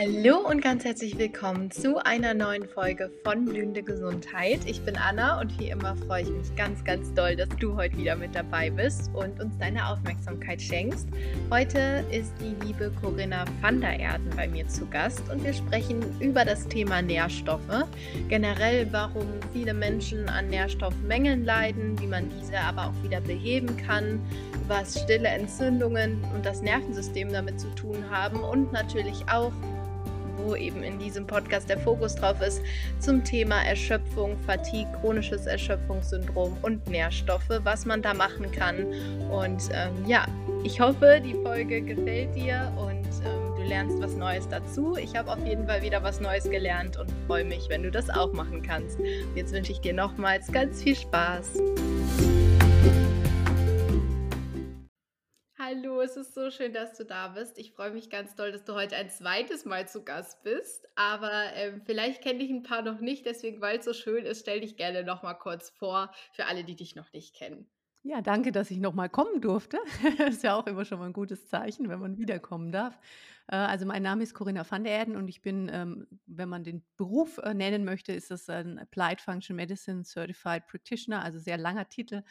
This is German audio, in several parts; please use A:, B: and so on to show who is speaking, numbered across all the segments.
A: Hallo und ganz herzlich willkommen zu einer neuen Folge von Blühende Gesundheit. Ich bin Anna und wie immer freue ich mich ganz, ganz doll, dass du heute wieder mit dabei bist und uns deine Aufmerksamkeit schenkst. Heute ist die liebe Corinna van der Erden bei mir zu Gast und wir sprechen über das Thema Nährstoffe. Generell, warum viele Menschen an Nährstoffmängeln leiden, wie man diese aber auch wieder beheben kann, was stille Entzündungen und das Nervensystem damit zu tun haben und natürlich auch, eben in diesem Podcast der Fokus drauf ist, zum Thema Erschöpfung, Fatigue, chronisches Erschöpfungssyndrom und Nährstoffe, was man da machen kann. Und ähm, ja, ich hoffe, die Folge gefällt dir und ähm, du lernst was Neues dazu. Ich habe auf jeden Fall wieder was Neues gelernt und freue mich, wenn du das auch machen kannst. Jetzt wünsche ich dir nochmals ganz viel Spaß. Es ist so schön, dass du da bist. Ich freue mich ganz doll, dass du heute ein zweites Mal zu Gast bist. Aber ähm, vielleicht kenne ich ein paar noch nicht, deswegen, weil es so schön ist, stell dich gerne noch mal kurz vor für alle, die dich noch nicht kennen.
B: Ja, danke, dass ich noch mal kommen durfte. ist ja auch immer schon mal ein gutes Zeichen, wenn man wiederkommen darf. Äh, also mein Name ist Corinna van der Erden und ich bin, ähm, wenn man den Beruf äh, nennen möchte, ist das ein Applied Function Medicine Certified Practitioner, also sehr langer Titel,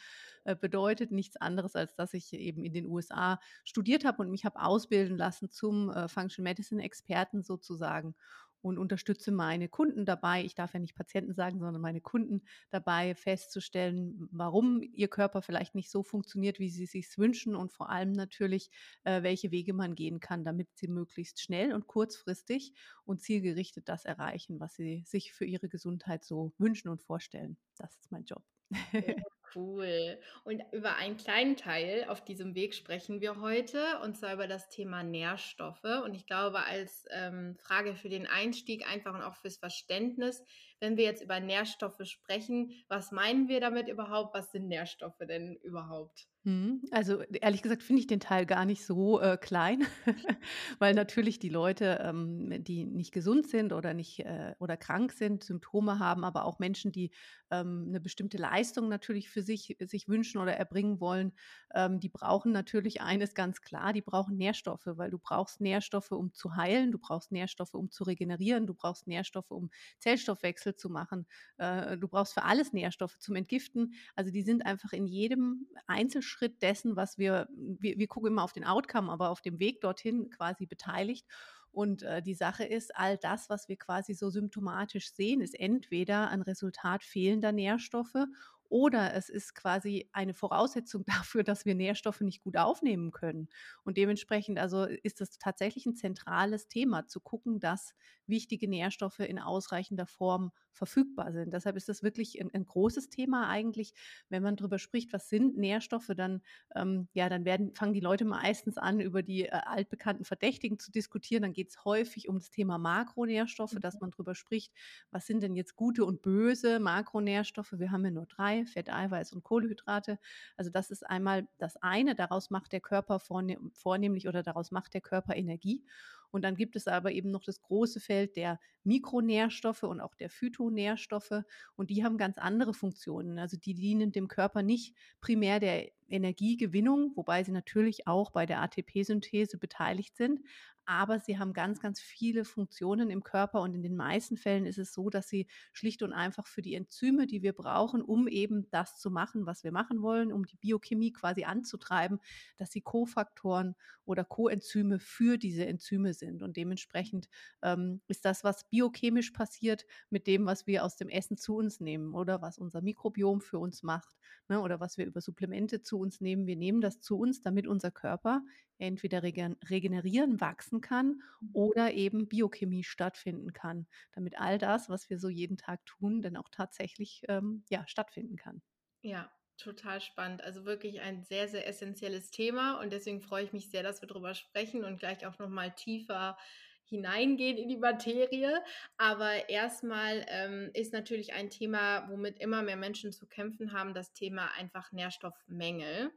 B: äh, bedeutet nichts anderes, als dass ich eben in den USA studiert habe und mich habe ausbilden lassen zum Function Medicine Experten sozusagen und unterstütze meine Kunden dabei, ich darf ja nicht Patienten sagen, sondern meine Kunden dabei festzustellen, warum ihr Körper vielleicht nicht so funktioniert, wie sie es sich wünschen und vor allem natürlich, äh, welche Wege man gehen kann, damit sie möglichst schnell und kurzfristig und zielgerichtet das erreichen, was sie sich für ihre Gesundheit so wünschen und vorstellen. Das ist mein Job.
A: Cool. Und über einen kleinen Teil auf diesem Weg sprechen wir heute, und zwar über das Thema Nährstoffe. Und ich glaube, als ähm, Frage für den Einstieg einfach und auch fürs Verständnis, wenn wir jetzt über Nährstoffe sprechen, was meinen wir damit überhaupt? Was sind Nährstoffe denn überhaupt?
B: Mhm. Also, ehrlich gesagt finde ich den Teil gar nicht so, äh, klein, weil natürlich die Leute, ähm, die nicht gesund sind oder nicht äh, oder krank sind, Symptome haben, aber auch Menschen, die, ähm, 'ne bestimmte Leistung natürlich für sich sich wünschen oder erbringen wollen, ähm, die brauchen natürlich eines ganz klar, die brauchen Nährstoffe, weil du brauchst Nährstoffe, um zu heilen, du brauchst Nährstoffe, um zu regenerieren, du brauchst Nährstoffe, um Zellstoffwechsel zu machen, äh, du brauchst für alles Nährstoffe zum Entgiften. Also, die sind einfach in jedem Einzelschritt Schritt dessen, was wir, wir, wir gucken immer auf den Outcome, aber auf dem Weg dorthin quasi beteiligt. Und äh, die Sache ist, all das, was wir quasi so symptomatisch sehen, ist entweder ein Resultat fehlender Nährstoffe oder es ist quasi eine Voraussetzung dafür, dass wir Nährstoffe nicht gut aufnehmen können. Und dementsprechend also ist es tatsächlich ein zentrales Thema, zu gucken, dass wichtige Nährstoffe in ausreichender Form verfügbar sind. Deshalb ist das wirklich ein, ein großes Thema eigentlich. Wenn man darüber spricht, was sind Nährstoffe, dann, ähm, ja, dann werden, fangen die Leute meistens an, über die äh, altbekannten Verdächtigen zu diskutieren. Dann geht es häufig um das Thema Makronährstoffe, mhm. dass man darüber spricht, was sind denn jetzt gute und böse Makronährstoffe. Wir haben ja nur drei Fett, Eiweiß und Kohlenhydrate. Also das ist einmal das eine, daraus macht der Körper vornehmlich oder daraus macht der Körper Energie. Und dann gibt es aber eben noch das große Feld der Mikronährstoffe und auch der Phytonährstoffe. Und die haben ganz andere Funktionen. Also die dienen dem Körper nicht primär der Energiegewinnung, wobei sie natürlich auch bei der ATP-Synthese beteiligt sind aber sie haben ganz, ganz viele Funktionen im Körper und in den meisten Fällen ist es so, dass sie schlicht und einfach für die Enzyme, die wir brauchen, um eben das zu machen, was wir machen wollen, um die Biochemie quasi anzutreiben, dass sie Kofaktoren oder Coenzyme für diese Enzyme sind. Und dementsprechend ähm, ist das, was biochemisch passiert, mit dem, was wir aus dem Essen zu uns nehmen oder was unser Mikrobiom für uns macht ne, oder was wir über Supplemente zu uns nehmen. Wir nehmen das zu uns, damit unser Körper entweder regenerieren, wachsen kann mhm. oder eben Biochemie stattfinden kann, damit all das, was wir so jeden Tag tun, dann auch tatsächlich ähm, ja, stattfinden kann.
A: Ja, total spannend. Also wirklich ein sehr, sehr essentielles Thema und deswegen freue ich mich sehr, dass wir darüber sprechen und gleich auch nochmal tiefer hineingehen in die Materie. Aber erstmal ähm, ist natürlich ein Thema, womit immer mehr Menschen zu kämpfen haben, das Thema einfach Nährstoffmängel.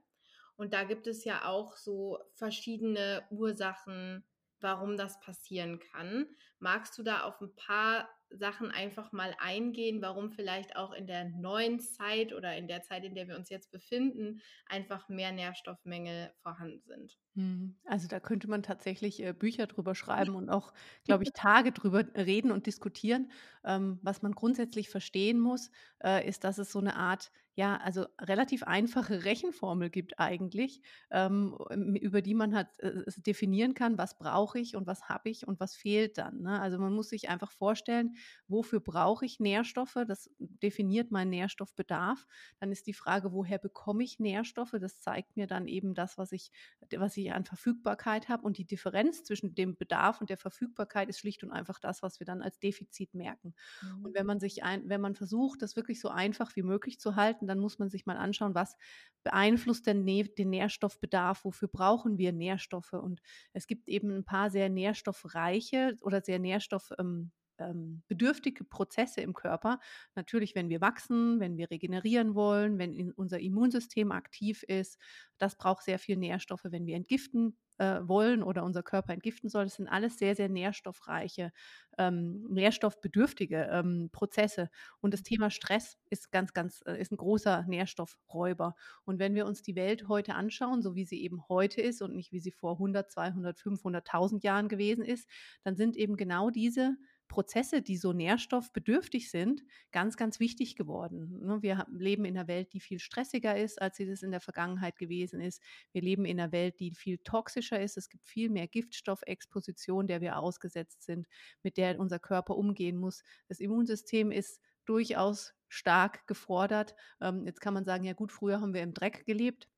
A: Und da gibt es ja auch so verschiedene Ursachen, warum das passieren kann. Magst du da auf ein paar Sachen einfach mal eingehen, warum vielleicht auch in der neuen Zeit oder in der Zeit, in der wir uns jetzt befinden, einfach mehr Nährstoffmängel vorhanden sind?
B: Mhm. Also, da könnte man tatsächlich, äh, Bücher drüber schreiben und auch, glaube ich, Tage drüber reden und diskutieren. Ähm, was man grundsätzlich verstehen muss, äh, ist, dass es so eine Art, ja, also relativ einfache Rechenformel gibt eigentlich, ähm, m über die man halt, äh, definieren kann, was brauche ich und was habe ich und was fehlt dann, ne? Also, man muss sich einfach vorstellen, wofür brauche ich Nährstoffe? Das definiert meinen Nährstoffbedarf. Dann ist die Frage, woher bekomme ich Nährstoffe? Das zeigt mir dann eben das, was ich was ich an Verfügbarkeit habe. Und die Differenz zwischen dem Bedarf und der Verfügbarkeit ist schlicht und einfach das, was wir dann als Defizit merken.
A: Mhm.
B: Und wenn man sich ein, wenn man versucht, das wirklich so einfach wie möglich zu halten, dann muss man sich mal anschauen, was beeinflusst denn den Nährstoffbedarf, wofür brauchen wir Nährstoffe? Und es gibt eben ein paar sehr nährstoffreiche oder sehr nährstoff ähm, ähm, bedürftige Prozesse im Körper. Natürlich, wenn wir wachsen, wenn wir regenerieren wollen, wenn unser Immunsystem aktiv ist. Das braucht sehr viel Nährstoffe, wenn wir entgiften äh, wollen oder unser Körper entgiften soll. Das sind alles sehr, sehr nährstoffreiche, ähm, nährstoffbedürftige ähm, Prozesse. Und das Thema Stress ist ganz, ganz, äh, ist ein großer Nährstoffräuber. Und wenn wir uns die Welt heute anschauen, so wie sie eben heute ist und nicht wie sie vor 100, 200, 500.000 Jahren gewesen ist, dann sind eben genau diese Prozesse, die so nährstoffbedürftig sind, ganz, ganz wichtig geworden. Ne? Wir leben in einer Welt, die viel stressiger ist, als sie das in der Vergangenheit gewesen ist. Wir leben in einer Welt, die viel toxischer ist. Es gibt viel mehr Giftstoffexposition, der wir ausgesetzt sind, mit der unser Körper umgehen muss. Das Immunsystem ist durchaus stark gefordert. Ähm, jetzt kann man sagen, ja gut, früher haben wir im Dreck gelebt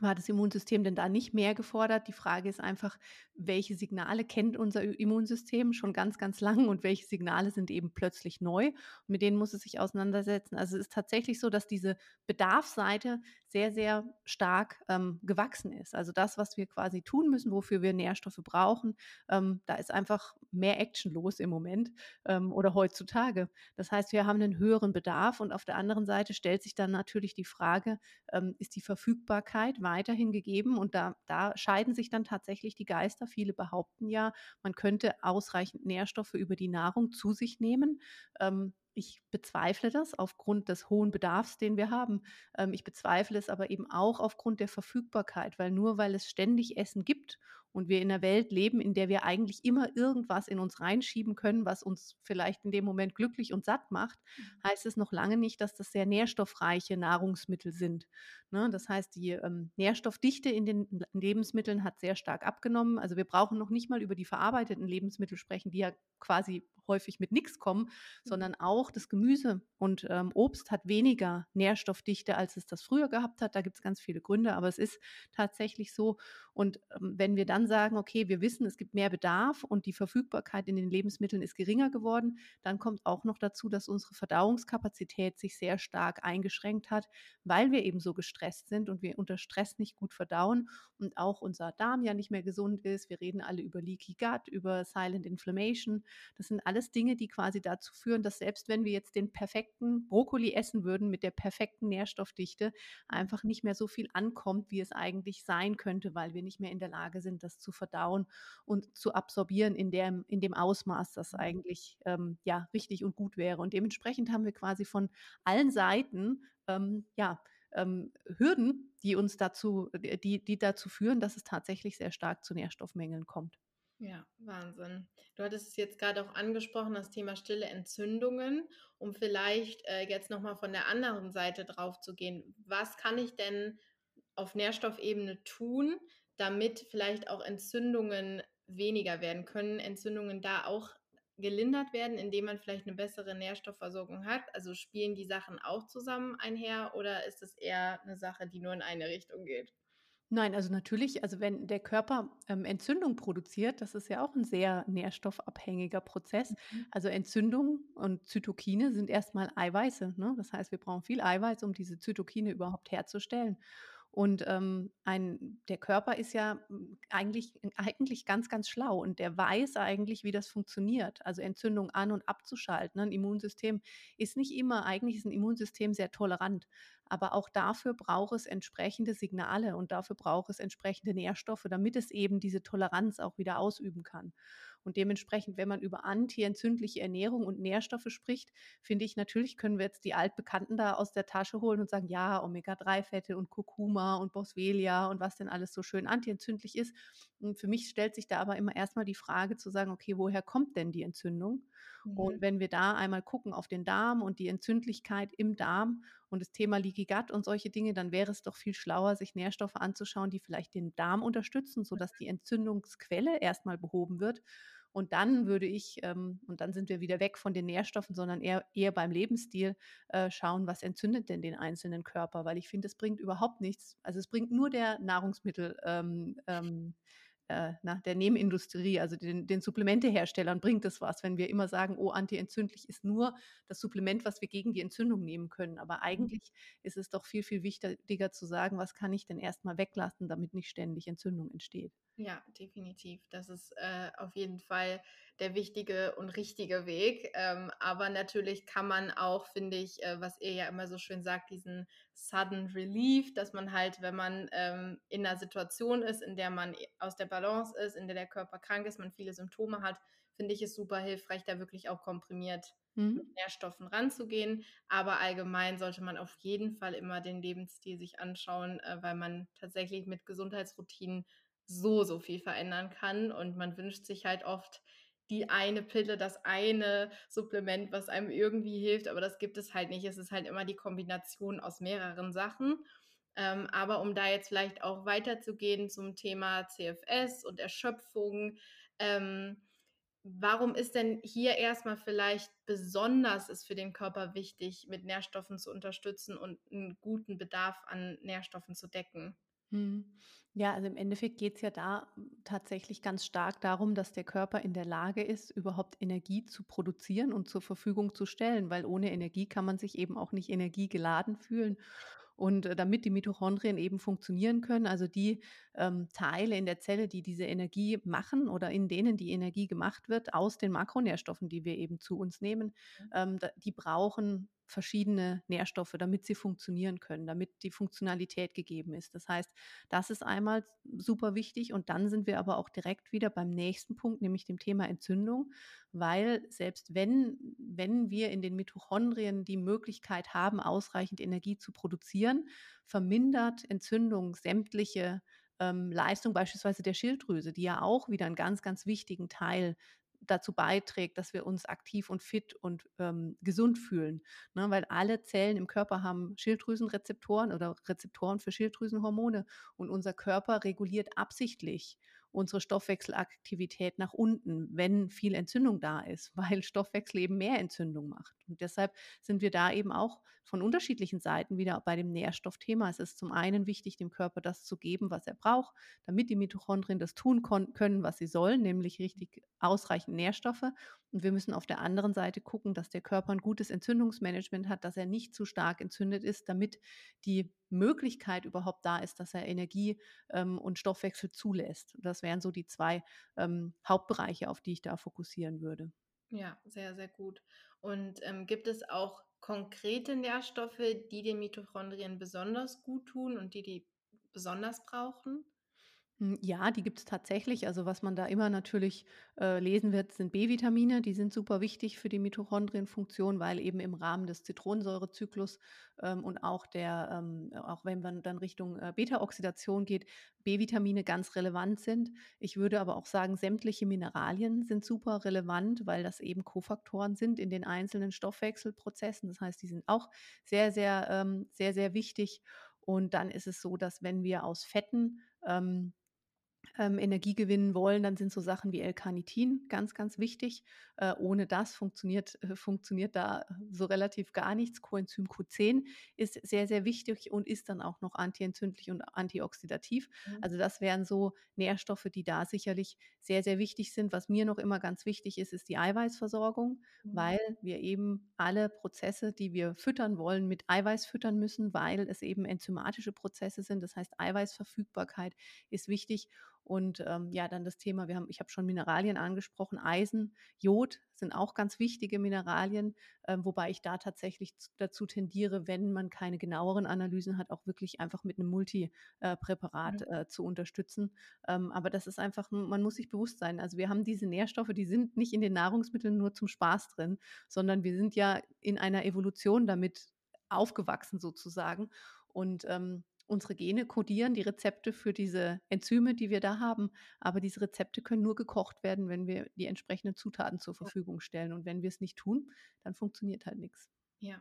B: war das Immunsystem denn da nicht mehr gefordert? Die Frage ist einfach, welche Signale kennt unser Immunsystem schon ganz, ganz lang und welche Signale sind eben plötzlich neu? Und mit denen muss es sich auseinandersetzen. Also es ist tatsächlich so, dass diese Bedarfsseite sehr, sehr stark ähm, gewachsen ist. Also das, was wir quasi tun müssen, wofür wir Nährstoffe brauchen, ähm, da ist einfach mehr Action los im Moment ähm, oder heutzutage. Das heißt, wir haben einen höheren Bedarf und auf der anderen Seite stellt sich dann natürlich die Frage, ähm, ist die Verfügbarkeit weiterhin gegeben? Und da, da scheiden sich dann tatsächlich die Geister. Viele behaupten ja, man könnte ausreichend Nährstoffe über die Nahrung zu sich nehmen. Ähm, ich bezweifle das aufgrund des hohen Bedarfs, den wir haben. Ähm, ich bezweifle es aber eben auch aufgrund der Verfügbarkeit, weil nur weil es ständig Essen gibt und wir in einer Welt leben, in der wir eigentlich immer irgendwas in uns reinschieben können, was uns vielleicht in dem Moment glücklich und satt macht, mhm. heißt es noch lange nicht, dass das sehr nährstoffreiche Nahrungsmittel sind. Ne? Das heißt, die ähm, Nährstoffdichte in den Lebensmitteln hat sehr stark abgenommen. Also wir brauchen noch nicht mal über die verarbeiteten Lebensmittel sprechen, die ja quasi häufig mit nichts kommen, mhm. sondern auch das Gemüse und ähm, Obst hat weniger Nährstoffdichte, als es das früher gehabt hat. Da gibt es ganz viele Gründe, aber es ist tatsächlich so. Und ähm, wenn wir dann sagen, okay, wir wissen, es gibt mehr Bedarf und die Verfügbarkeit in den Lebensmitteln ist geringer geworden, dann kommt auch noch dazu, dass unsere Verdauungskapazität sich sehr stark eingeschränkt hat, weil wir eben so gestresst sind und wir unter Stress nicht gut verdauen und auch unser Darm ja nicht mehr gesund ist. Wir reden alle über Leaky Gut, über Silent Inflammation. Das sind alles Dinge, die quasi dazu führen, dass selbst wenn wir jetzt den perfekten Brokkoli essen würden mit der perfekten Nährstoffdichte, einfach nicht mehr so viel ankommt, wie es eigentlich sein könnte, weil wir nicht mehr in der Lage sind, das zu verdauen und zu absorbieren in dem, in dem Ausmaß, das mhm. eigentlich ähm, ja richtig und gut wäre. Und dementsprechend haben wir quasi von allen Seiten ähm, ja ähm, Hürden, die uns dazu, die, die dazu führen, dass es tatsächlich sehr stark zu Nährstoffmängeln kommt.
A: Ja, Wahnsinn. Du hattest es jetzt gerade auch angesprochen, das Thema stille Entzündungen, um vielleicht äh, jetzt nochmal von der anderen Seite drauf zu gehen. Was kann ich denn auf Nährstoffebene tun, damit vielleicht auch Entzündungen weniger werden? Können Entzündungen da auch gelindert werden, indem man vielleicht eine bessere Nährstoffversorgung hat? Also spielen die Sachen auch zusammen einher oder ist es eher eine Sache, die nur in eine Richtung geht?
B: Nein, also natürlich, also wenn der Körper ähm, Entzündung produziert, das ist ja auch ein sehr nährstoffabhängiger Prozess.
A: Mhm.
B: Also Entzündung und Zytokine sind erstmal Eiweiße. Ne? Das heißt, wir brauchen viel Eiweiß, um diese Zytokine überhaupt herzustellen. Und, ähm, ein der Körper ist ja, hm, eigentlich eigentlich ganz, ganz schlau und der weiß eigentlich, wie das funktioniert, also Entzündung an und abzuschalten, ne? 'N Immunsystem ist nicht immer eigentlich ist 'n Immunsystem sehr tolerant, aber auch dafür braucht es entsprechende Signale und dafür braucht es entsprechende Nährstoffe, damit es eben diese Toleranz auch wieder ausüben kann. Und dementsprechend, wenn man über antientzündliche Ernährung und Nährstoffe spricht, finde ich, natürlich können wir jetzt die Altbekannten da aus der Tasche holen und sagen: „Ja, Omega-3-Fette und Kurkuma und Boswellia und was denn alles so schön antientzündlich ist.“ Und für mich stellt sich da aber immer erst mal die Frage zu sagen: „Okay, woher kommt denn die Entzündung?“ Und
A: Mhm.
B: wenn wir da einmal gucken auf den Darm und die Entzündlichkeit im Darm und das Thema Leaky Gut und solche Dinge, dann wäre es doch viel schlauer, sich Nährstoffe anzuschauen, die vielleicht den Darm unterstützen, sodass die Entzündungsquelle erst mal behoben wird. Und dann würde ich ähm, und dann sind wir wieder weg von den Nährstoffen, sondern eher eher beim Lebensstil, äh, schauen, was entzündet denn den einzelnen Körper? Weil ich finde, es bringt überhaupt nichts also, es bringt nur der Nahrungsmittel ähm, ähm, äh, na, der Nebenindustrie, also den den Supplementeherstellern bringt es was, wenn wir immer sagen: „Oh, antientzündlich ist nur das Supplement, was wir gegen die Entzündung nehmen können.“ Aber
A: Mhm.
B: eigentlich ist es doch viel, viel wichtiger zu sagen: „Was kann ich denn erst mal weglassen, damit nicht ständig Entzündung entsteht?“
A: Ja, definitiv. Das ist, äh, auf jeden Fall der wichtige und richtige Weg. Ähm, aber natürlich kann man auch, finde ich, äh, was ihr ja immer so schön sagt, diesen Sudden Relief, dass man halt, wenn man, ähm, in 'ner Situation ist, in der man e aus der Balance ist, in der der Körper krank ist, man viele Symptome hat, finde ich es super hilfreich, da wirklich auch komprimiert mit
B: Mhm.
A: Nährstoffen ranzugehen. Aber allgemein sollte man auf jeden Fall immer den Lebensstil sich anschauen, äh, weil man tatsächlich mit Gesundheitsroutinen so, so viel verändern kann. Und man wünscht sich halt oft die eine Pille, das eine Supplement, was einem irgendwie hilft, aber das gibt es halt nicht. Es ist halt immer die Kombination aus mehreren Sachen. Ähm, aber um da jetzt vielleicht auch weiterzugehen zum Thema CFS und Erschöpfung, ähm, warum ist denn hier erst mal vielleicht besonders es für den Körper wichtig, mit Nährstoffen zu unterstützen und 'n guten Bedarf an Nährstoffen zu decken?
B: Mhm. Ja, also im Endeffekt geht's ja da tatsächlich ganz stark darum, dass der Körper in der Lage ist, überhaupt Energie zu produzieren und zur Verfügung zu stellen, weil ohne Energie kann man sich eben auch nicht energiegeladen fühlen. Und, äh, damit die Mitochondrien eben funktionieren können, also die, ähm, Teile in der Zelle, die diese Energie machen oder in denen die Energie gemacht wird aus den Makronährstoffen, die wir eben zu uns nehmen,
A: Mhm.
B: ähm, die brauchen verschiedene Nährstoffe, damit sie funktionieren können, damit die Funktionalität gegeben ist. Das heißt, das ist einmal super wichtig und dann sind wir aber auch direkt wieder beim nächsten Punkt, nämlich dem Thema Entzündung, weil selbst wenn wenn wir in den Mitochondrien die Möglichkeit haben, ausreichend Energie zu produzieren, vermindert Entzündung sämtliche, ähm, Leistung beispielsweise der Schilddrüse, die ja auch wieder 'n ganz, ganz wichtigen Teil dazu beiträgt, dass wir uns aktiv und fit und, ähm, gesund fühlen, ne? Weil alle Zellen im Körper haben Schilddrüsenrezeptoren oder Rezeptoren für Schilddrüsenhormone und unser Körper reguliert absichtlich unsere Stoffwechselaktivität nach unten, wenn viel Entzündung da ist, weil Stoffwechsel eben mehr Entzündung macht. Und deshalb sind wir da eben auch von unterschiedlichen Seiten wieder bei dem Nährstoffthema. Es ist zum einen wichtig, dem Körper das zu geben, was er braucht, damit die Mitochondrien das tun können, was sie sollen, nämlich richtig ausreichend Nährstoffe. Und wir müssen auf der anderen Seite gucken, dass der Körper 'n gutes Entzündungsmanagement hat, dass er nicht zu stark entzündet ist, damit die Möglichkeit überhaupt da ist, dass er Energie, ähm, und Stoffwechsel zulässt. Das wären so die 2, ähm, Hauptbereiche, auf die ich da fokussieren würde.
A: Ja, sehr, sehr gut. Und, ähm, gibt es auch konkrete Nährstoffe, die den Mitochondrien besonders gut tun und die die besonders brauchen?
B: Hm, ja, die gibt's tatsächlich. Also, was man da immer natürlich, äh, lesen wird, sind B-Vitamine. Die sind super wichtig für die Mitochondrienfunktion, weil eben im Rahmen des Zitronensäurezyklus, ähm, und auch der ähm, auch wenn man dann Richtung, äh, Beta-Oxidation geht, B-Vitamine ganz relevant sind. Ich würde aber auch sagen, sämtliche Mineralien sind super relevant, weil das eben Kofaktoren sind in den einzelnen Stoffwechselprozessen. Das heißt, die sind auch sehr, sehr ähm, sehr, sehr wichtig. Und dann ist es so, dass wenn wir aus Fetten, ähm ähm, Energie gewinnen wollen, dann sind so Sachen wie L-Carnitin ganz, ganz wichtig. Äh, ohne das funktioniert, äh, funktioniert da so relativ gar nichts. Coenzym Q10 ist sehr, sehr wichtig und ist dann auch noch antientzündlich und antioxidativ.
A: Mhm.
B: Also das wären so Nährstoffe, die da sicherlich sehr, sehr wichtig sind. Was mir noch immer ganz wichtig ist, ist die Eiweißversorgung,
A: Mhm.
B: weil wir eben alle Prozesse, die wir füttern wollen, mit Eiweiß füttern müssen, weil es eben enzymatische Prozesse sind. Das heißt, Eiweißverfügbarkeit ist wichtig. Und ähm, ja, dann das Thema, wir haben, ich habe schon Mineralien angesprochen, Eisen, Jod sind auch ganz wichtige Mineralien, äh, wobei ich da tatsächlich dazu tendiere, wenn man keine genaueren Analysen hat, auch wirklich einfach mit einem Multipräparat
A: Mhm.
B: äh, zu unterstützen. Ähm, aber das ist einfach, man muss sich bewusst sein. Also wir haben diese Nährstoffe, die sind nicht in den Nahrungsmitteln nur zum Spaß drin, sondern wir sind ja in einer Evolution damit aufgewachsen sozusagen. Und ähm, unsere Gene kodieren die Rezepte für diese Enzyme, die wir da haben. Aber diese Rezepte können nur gekocht werden, wenn wir die entsprechenden Zutaten zur. Verfügung stellen. Und wenn wir es nicht tun, dann funktioniert halt nichts.
A: Ja.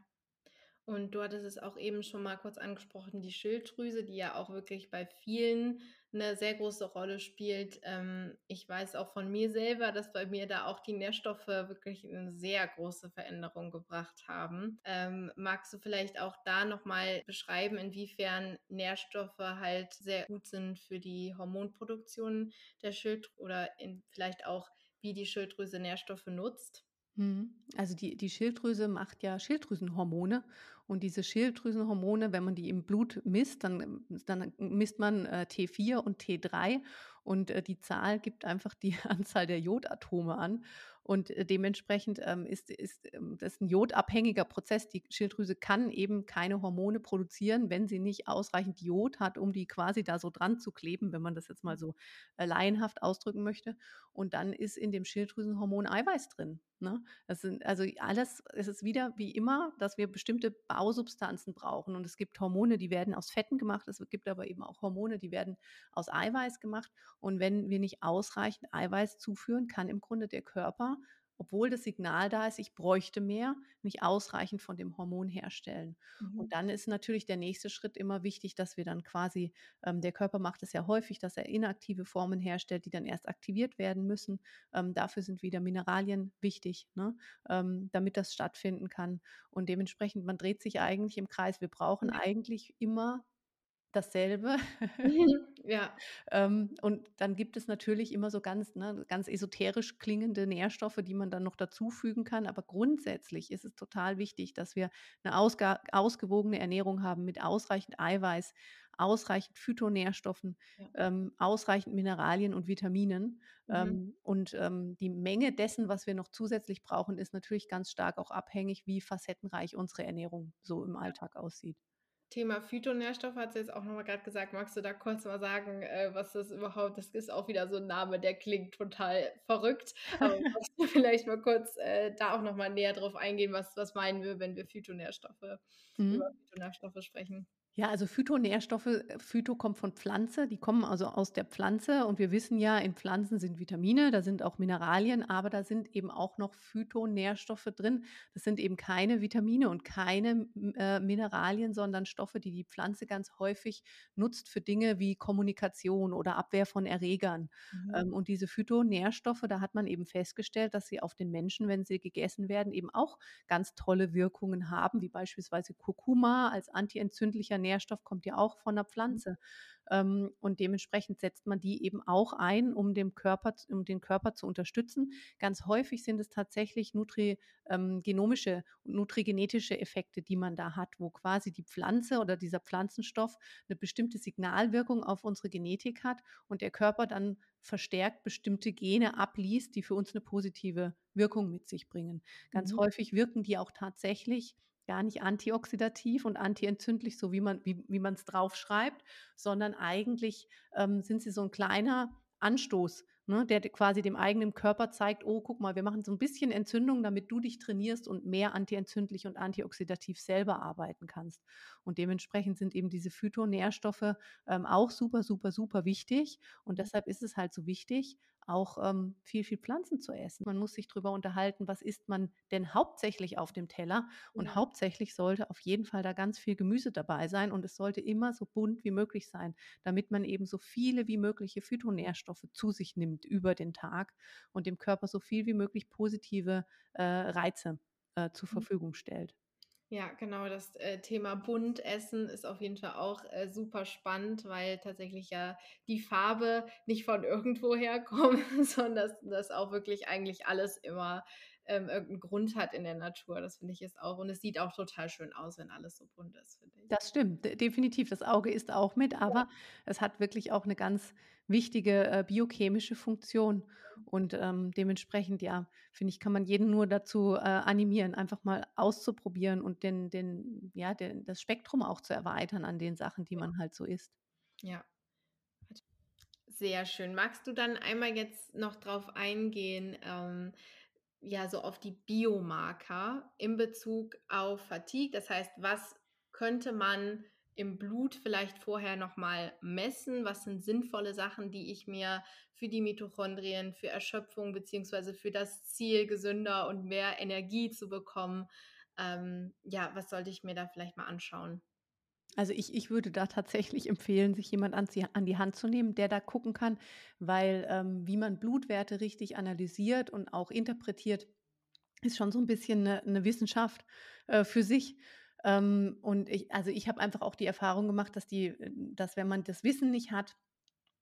A: Und du hattest es auch eben schon mal kurz angesprochen, die Schilddrüse, die ja auch wirklich bei vielen eine sehr große Rolle spielt. Ähm, ich weiß auch von mir selber, dass bei mir da auch die Nährstoffe wirklich eine sehr große Veränderung gebracht haben. Ähm, magst du vielleicht auch da noch mal beschreiben, inwiefern Nährstoffe halt sehr gut sind für die Hormonproduktion der Schilddrüse oder vielleicht auch, wie die Schilddrüse Nährstoffe nutzt?
B: Mhm. Also die, die Schilddrüse macht ja Schilddrüsenhormone und diese Schilddrüsenhormone, wenn man die im Blut misst, dann, ähm, dann misst man äh, T4 und T3 und äh, die Zahl gibt einfach die Anzahl der Jodatome an und äh, dementsprechend ähm, ist, ist ähm, das ein jodabhängiger Prozess. Die Schilddrüse kann eben keine Hormone produzieren, wenn sie nicht ausreichend Jod hat, um die quasi da so dran zu kleben, wenn man das jetzt mal so äh, laienhaft ausdrücken möchte. Und dann ist in dem Schilddrüsenhormon Eiweiß drin. Ne? Das sind also alles, es ist wieder wie immer, dass wir bestimmte Bausubstanzen brauchen. Und es gibt Hormone, die werden aus Fetten gemacht. Es gibt aber eben auch Hormone, die werden aus Eiweiß gemacht. Und wenn wir nicht ausreichend Eiweiß zuführen, kann im Grunde der Körper, obwohl das Signal da ist, ich bräuchte mehr, nicht ausreichend von dem Hormon herstellen. Und
A: Mhm.
B: dann ist natürlich der nächste Schritt immer wichtig, dass wir dann quasi, ähm, der Körper macht es ja häufig, dass er inaktive Formen herstellt, die dann erst aktiviert werden müssen. Ähm, dafür sind wieder Mineralien wichtig, ne? ähm, damit das stattfinden kann. Und dementsprechend, man dreht sich eigentlich im Kreis. Wir brauchen eigentlich immer dasselbe.
A: Ja.
B: Ähm, und dann gibt es natürlich immer so ganz, ne, ganz esoterisch klingende Nährstoffe, die man dann noch dazufügen kann. Aber grundsätzlich ist es total wichtig, dass wir eine ausgewogene Ernährung haben mit ausreichend Eiweiß, ausreichend Phytonährstoffen,
A: Ja.
B: ähm, ausreichend Mineralien und Vitaminen.
A: Mhm.
B: Ähm, und ähm, die Menge dessen, was wir noch zusätzlich brauchen, ist natürlich ganz stark auch abhängig, wie facettenreich unsere Ernährung so im Alltag aussieht.
A: Thema Phytonährstoffe hat sie jetzt auch noch mal grad gesagt. Magst du da kurz mal sagen, äh, was das überhaupt das ist auch wieder so 'n Name, der klingt total verrückt. Aber magst du vielleicht mal kurz, äh, da auch noch mal näher drauf eingehen, was was meinen wir, wenn wir Phytonährstoffe über
B: Mhm.
A: Phytonährstoffe sprechen?
B: Ja, also Phytonährstoffe, äh, Phyto kommt von Pflanze, die kommen also aus der Pflanze und wir wissen ja, in Pflanzen sind Vitamine, da sind auch Mineralien, aber da sind eben auch noch Phytonährstoffe drin. Das sind eben keine Vitamine und keine äh, Mineralien, sondern Stoffe, die die Pflanze ganz häufig nutzt für Dinge wie Kommunikation oder Abwehr von Erregern.
A: Mhm.
B: Ähm, und diese Phytonährstoffe, da hat man eben festgestellt, dass sie auf den Menschen, wenn sie gegessen werden, eben auch ganz tolle Wirkungen haben, wie beispielsweise Kurkuma als antientzündlicher Nährstoff kommt ja auch von der
A: Mhm.
B: Pflanze. Ähm, und dementsprechend setzt man die eben auch ein, um, dem Körper, um den Körper zu unterstützen. Ganz häufig sind es tatsächlich nutri, ähm, genomische und nutrigenetische Effekte, die man da hat, wo quasi die Pflanze oder dieser Pflanzenstoff eine bestimmte Signalwirkung auf unsere Genetik hat und der Körper dann verstärkt bestimmte Gene abliest, die für uns eine positive Wirkung mit sich bringen. Ganz
A: Mhm.
B: häufig wirken die auch tatsächlich gar nicht antioxidativ und antientzündlich, so wie man wie wie man's draufschreibt, sondern eigentlich, ähm, sind sie so ein kleiner Anstoß, ne, der quasi dem eigenen Körper zeigt: „Oh, guck mal, wir machen so ein bisschen Entzündung, damit du dich trainierst und mehr antientzündlich und antioxidativ selber arbeiten kannst.“ Und dementsprechend sind eben diese Phytonährstoffe, ähm, auch super, super, super wichtig und deshalb ist es halt so wichtig, auch ähm, viel, viel Pflanzen zu essen. Man muss sich darüber unterhalten, was isst man denn hauptsächlich auf dem Teller. Und
A: Ja.
B: hauptsächlich sollte auf jeden Fall da ganz viel Gemüse dabei sein und es sollte immer so bunt wie möglich sein, damit man eben so viele wie mögliche Phytonährstoffe zu sich nimmt über den Tag und dem Körper so viel wie möglich positive äh, Reize äh, zur
A: Mhm.
B: Verfügung stellt.
A: Ja, genau, das, äh, Thema bunt essen ist auf jeden Fall auch, äh, super spannend, weil tatsächlich ja die Farbe nicht von irgendwoher kommt, sondern dass dass auch wirklich eigentlich alles immer, ähm, irgend 'n Grund hat in der Natur. Das finde ich ist auch und es sieht auch total schön aus, wenn alles so bunt ist, finde ich.
B: Das stimmt, de definitiv. Das Auge isst auch mit,
A: Ja.
B: aber es hat wirklich auch 'ne ganz wichtige, äh, biochemische Funktion. Und, ähm, dementsprechend, ja, finde ich, kann man jeden nur dazu, äh, animieren, einfach mal auszuprobieren und den den ja, den das Spektrum auch zu erweitern an den Sachen, die man halt so isst.
A: Ja. Sehr schön. Magst du dann einmal jetzt noch drauf eingehen, ähm, ja, so auf die Biomarker in Bezug auf Fatigue? Das heißt, was könnte man im Blut vielleicht vorher noch mal messen? Was sind sinnvolle Sachen, die ich mir für die Mitochondrien, für Erschöpfung beziehungsweise für das Ziel, gesünder und mehr Energie zu bekommen ähm, ja, was sollte ich mir da vielleicht mal anschauen?
B: Also, ich ich würde da tatsächlich empfehlen, sich jemand an an die Hand zu nehmen, der da gucken kann, weil, ähm, wie man Blutwerte richtig analysiert und auch interpretiert, ist schon so 'n bisschen 'ne 'ne Wissenschaft, äh, für sich. Ähm, und ich also, ich habe einfach auch die Erfahrung gemacht, dass die äh, dass wenn man das Wissen nicht hat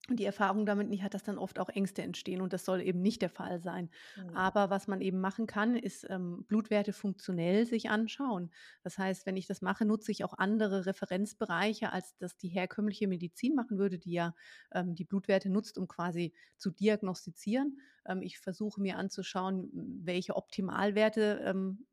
B: und die Erfahrung damit nicht hat, dass dann oft auch Ängste entstehen und das soll eben nicht der Fall sein.
A: Mhm.
B: Aber was man eben machen kann, ist, ähm, Blutwerte funktionell sich anschauen. Das heißt, wenn ich das mache, nutze ich auch andere Referenzbereiche, als das die herkömmliche Medizin machen würde, die ja, ähm, die Blutwerte nutzt, um quasi zu diagnostizieren. Ähm, ich versuche mir anzuschauen, welche Optimalwerte, ähm,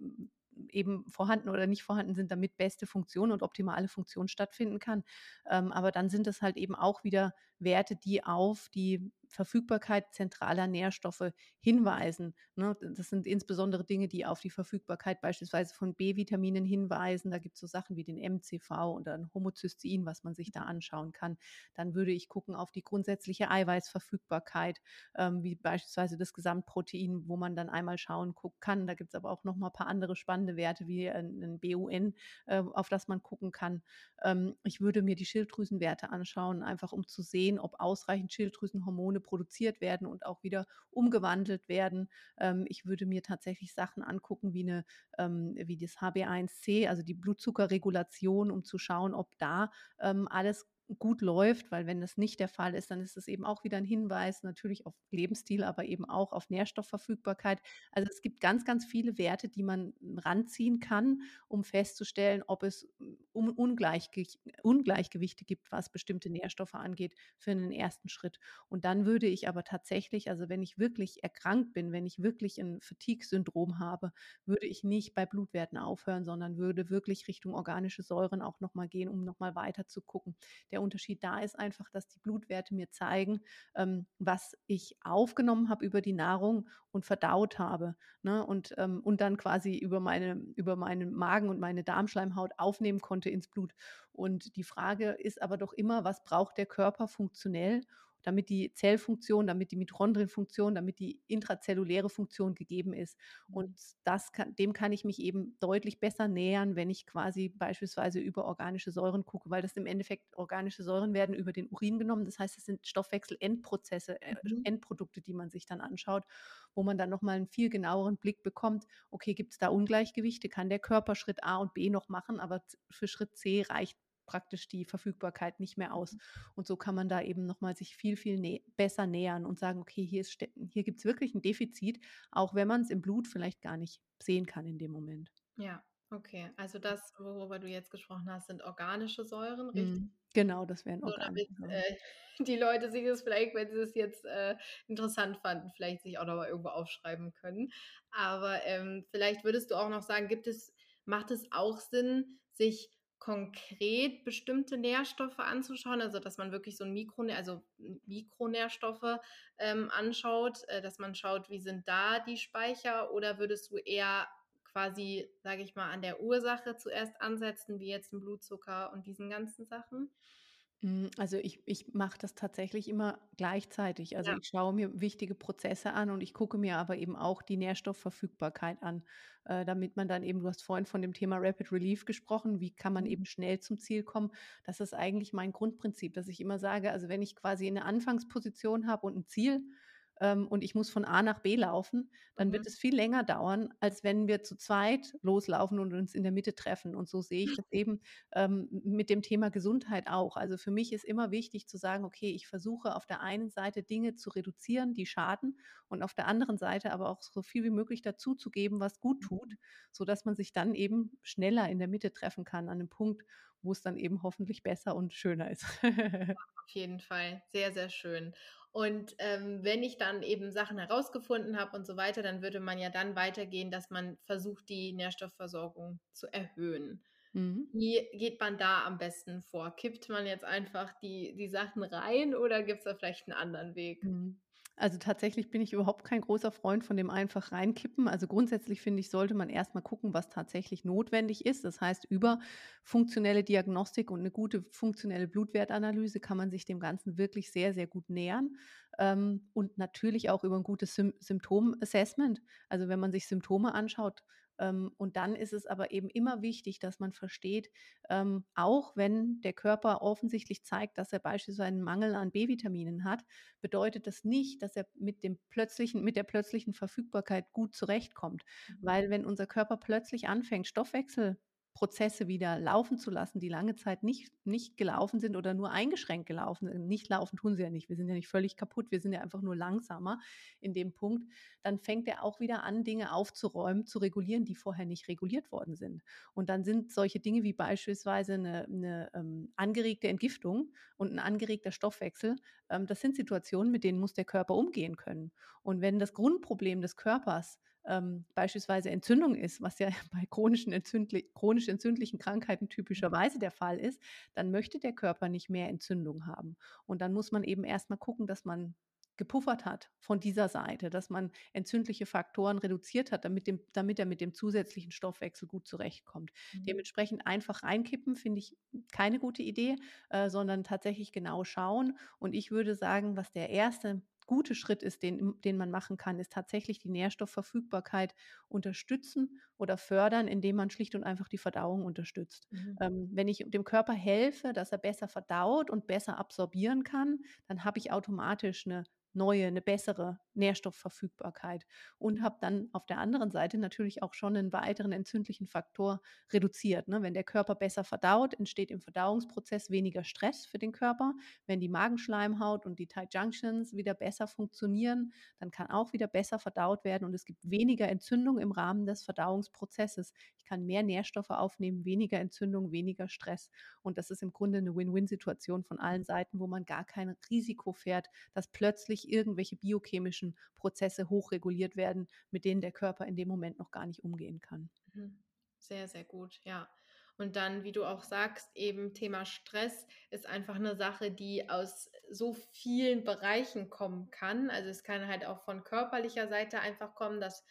B: eben vorhanden oder nicht vorhanden sind, damit beste Funktion und optimale Funktion stattfinden kann. Ähm, aber dann sind es halt eben auch wieder Werte, die auf die Verfügbarkeit zentraler Nährstoffe hinweisen, ne? Das sind insbesondere Dinge, die auf die Verfügbarkeit beispielsweise von B-Vitaminen hinweisen. Da gibt's so Sachen wie den MCV und dann Homocystein, was man sich da anschauen kann. Dann würde ich gucken auf die grundsätzliche Eiweißverfügbarkeit, ähm, wie beispielsweise das Gesamtprotein, wo man dann einmal schauen kann. Da gibt's aber auch noch mal paar andere spannende Werte wie 'n 'n BUN, äh, auf das man gucken kann. Ähm, ich würde mir die Schilddrüsenwerte anschauen, einfach um zu sehen, ob ausreichend Schilddrüsenhormone produziert werden und auch wieder umgewandelt werden. Ähm, ich würde mir tatsächlich Sachen angucken wie 'ne ähm, wie das HB1C, also die Blutzuckerregulation, um zu schauen, ob da, ähm, alles gut läuft, weil wenn das nicht der Fall ist, dann ist es eben auch wieder 'n Hinweis natürlich auf Lebensstil, aber eben auch auf Nährstoffverfügbarkeit. Also, es gibt ganz, ganz viele Werte, die man ranziehen kann, um festzustellen, ob es um Ungleichgich Ungleichgewichte gibt, was bestimmte Nährstoffe angeht, für 'nen ersten Schritt. Und dann würde ich aber tatsächlich also, wenn ich wirklich erkrankt bin, wenn ich wirklich 'n Fatigue-Syndrom habe, würde ich nicht bei Blutwerten aufhören, sondern würde wirklich Richtung organische Säuren auch noch mal gehen, um noch mal weiter zu gucken. Der Unterschied da ist einfach, dass die Blutwerte mir zeigen, ähm, was ich aufgenommen habe über die Nahrung und verdaut habe, ne? Und, ähm und dann quasi über meine über meinen Magen und meine Darmschleimhaut aufnehmen konnte ins Blut. Und die Frage ist aber doch immer: Was braucht der Körper funktionell, damit die Zellfunktion, damit die Mitochondrienfunktion, damit die intrazelluläre Funktion gegeben ist? Und
A: Mhm.
B: das kann dem kann ich mich eben deutlich besser nähern, wenn ich quasi beispielsweise über organische Säuren gucke, weil das im Endeffekt organische Säuren werden über den Urin genommen. Das heißt, es sind Stoffwechselendprozesse, äh,
A: Mhm.
B: Endprodukte, die man sich dann anschaut, wo man dann noch mal 'n viel genaueren Blick bekommt: Okay, gibt's da Ungleichgewichte? Kann der Körper Schritt A und B noch machen, aber für Schritt C reicht praktisch die Verfügbarkeit nicht mehr aus.
A: Mhm.
B: Und so kann man da eben noch mal sich viel, viel nä besser nähern und sagen: „Okay, hier ist hier gibt's wirklich 'n Defizit“, auch wenn man's im Blut vielleicht gar nicht sehen kann in dem Moment.
A: Ja, okay. Also, das, worüber du jetzt gesprochen hast, sind organische Säuren, richtig?
B: Mhm. Genau, das wären
A: Nur damit, äh, die Leute sich das vielleicht, wenn sie das jetzt, äh, interessant fanden, vielleicht sich auch noch mal irgendwo aufschreiben können. Aber, ähm, vielleicht würdest du auch noch sagen, gibt es macht es auch Sinn, sich konkret bestimmte Nährstoffe anzuschauen, also, dass man wirklich so 'n Mikronä also, Mikronährstoffe, ähm, anschaut, äh, dass man schaut, wie sind da die Speicher? Oder würdest du eher quasi, sage ich mal, an der Ursache zuerst ansetzen, wie jetzt 'n Blutzucker und diesen ganzen Sachen?
B: Hm, also, ich ich mache das tatsächlich immer gleichzeitig. Also,
A: Ja.
B: ich schaue mir wichtige Prozesse an und ich gucke mir aber eben auch die Nährstoffverfügbarkeit an, äh, damit man dann eben du hast vorhin von dem Thema Rapid Relief gesprochen, wie kann man
A: Mhm.
B: eben schnell zum Ziel kommen? Das ist eigentlich mein Grundprinzip, dass ich immer sage, also, wenn ich quasi 'ne Anfangsposition habe und 'n Ziel, ähm, und ich muss von A nach B laufen, dann
A: Mhm.
B: wird es viel länger dauern, als wenn wir zu zweit loslaufen und uns in der Mitte treffen. Und so sehe ich das eben, ähm, mit dem Thema Gesundheit auch. Also, für mich ist immer wichtig zu sagen: „Okay, ich versuche auf der einen Seite Dinge zu reduzieren, die schaden und auf der anderen Seite aber auch so viel wie möglich dazuzugeben, was gut tut“,
A: Mhm.
B: sodass man sich dann eben schneller in der Mitte treffen kann an 'nem Punkt, wo es dann eben hoffentlich besser und schöner ist.
A: Auf jeden Fall, sehr, sehr schön. Und, ähm, wenn ich dann eben Sachen herausgefunden habe und so weiter, dann würde man ja dann weitergehen, dass man versucht, die Nährstoffversorgung zu erhöhen.
B: Mhm.
A: Wie geht man da am besten vor? Kippt man jetzt einfach die die Sachen rein oder gibt's da vielleicht 'n anderen Weg?
B: Mhm. Also, tatsächlich bin ich überhaupt kein großer Freund von dem einfach reinkippen. Also, grundsätzlich finde ich, sollte man erst mal gucken, was tatsächlich notwendig ist. Das heißt, über funktionelle Diagnostik und 'ne gute funktionelle Blutwertanalyse kann man sich dem Ganzen wirklich sehr, sehr gut nähern. Ähm, und natürlich auch über 'n gutes Sym Symptom-Assessment. Also, wenn man sich Symptome anschaut, und dann ist es aber eben immer wichtig, dass man versteht, ähm, auch wenn der Körper offensichtlich zeigt, dass er beispielsweise einen Mangel an B-Vitaminen hat, bedeutet das nicht, dass er mit dem plötzlichen mit der plötzlichen Verfügbarkeit gut zurechtkommt.
A: Mhm.
B: Weil wenn unser Körper plötzlich anfängt, Stoffwechselprozesse wieder laufen zu lassen, die lange Zeit nicht nicht gelaufen sind oder nur eingeschränkt gelaufen sind nicht laufen tun sie ja nicht. Wir sind ja nicht völlig kaputt, wir sind ja einfach nur langsamer in dem Punkt. Dann fängt er auch wieder an, Dinge aufzuräumen, zu regulieren, die vorher nicht reguliert worden sind. Und dann sind solche Dinge wie beispielsweise 'ne 'ne, ähm, angeregte Entgiftung und 'n angeregter Stoffwechsel ähm, das sind Situationen, mit denen muss der Körper umgehen können. Und wenn das Grundproblem des Körpers, ähm, beispielsweise Entzündung ist, was ja bei chronischen entzündli chronisch entzündlichen Krankheiten typischerweise der Fall ist, dann möchte der Körper nicht mehr Entzündung haben. Und dann muss man eben erst mal gucken, dass man gepuffert hat von dieser Seite, dass man entzündliche Faktoren reduziert hat, damit dem damit er mit dem zusätzlichen Stoffwechsel gut zurechtkommt.
A: Mhm.
B: Dementsprechend einfach reinkippen, finde ich keine gute Idee, äh, sondern tatsächlich genau schauen. Und ich würde sagen, was der 1. gute Schritt ist, den den man machen kann, ist tatsächlich die Nährstoffverfügbarkeit unterstützen oder fördern, indem man schlicht und einfach die Verdauung unterstützt.
A: Mhm.
B: Ähm, wenn ich dem Körper helfe, dass er besser verdaut und besser absorbieren kann, dann habe ich automatisch 'ne neue 'ne bessere Nährstoffverfügbarkeit und habe dann auf der anderen Seite natürlich auch schon 'nen weiteren entzündlichen Faktor reduziert, ne? Wenn der Körper besser verdaut, entsteht im Verdauungsprozess weniger Stress für den Körper. Wenn die Magenschleimhaut und die Tight Junctions wieder besser funktionieren, dann kann auch wieder besser verdaut werden und es gibt weniger Entzündung im Rahmen des Verdauungsprozesses. Ich kann mehr Nährstoffe aufnehmen, weniger Entzündung, weniger Stress. Und das ist im Grunde 'ne Win-Win-Situation von allen Seiten, wo man gar kein Risiko fährt, dass plötzlich irgendwelche biochemischen Prozesse hochreguliert werden, mit denen der Körper in dem Moment noch gar nicht umgehen kann.
A: Mhm. Sehr, sehr gut, ja. Und dann, wie du auch sagst, eben Thema Stress ist einfach 'ne Sache, die aus so vielen Bereichen kommen kann. Also, es kann halt auch von körperlicher Seite einfach kommen, dass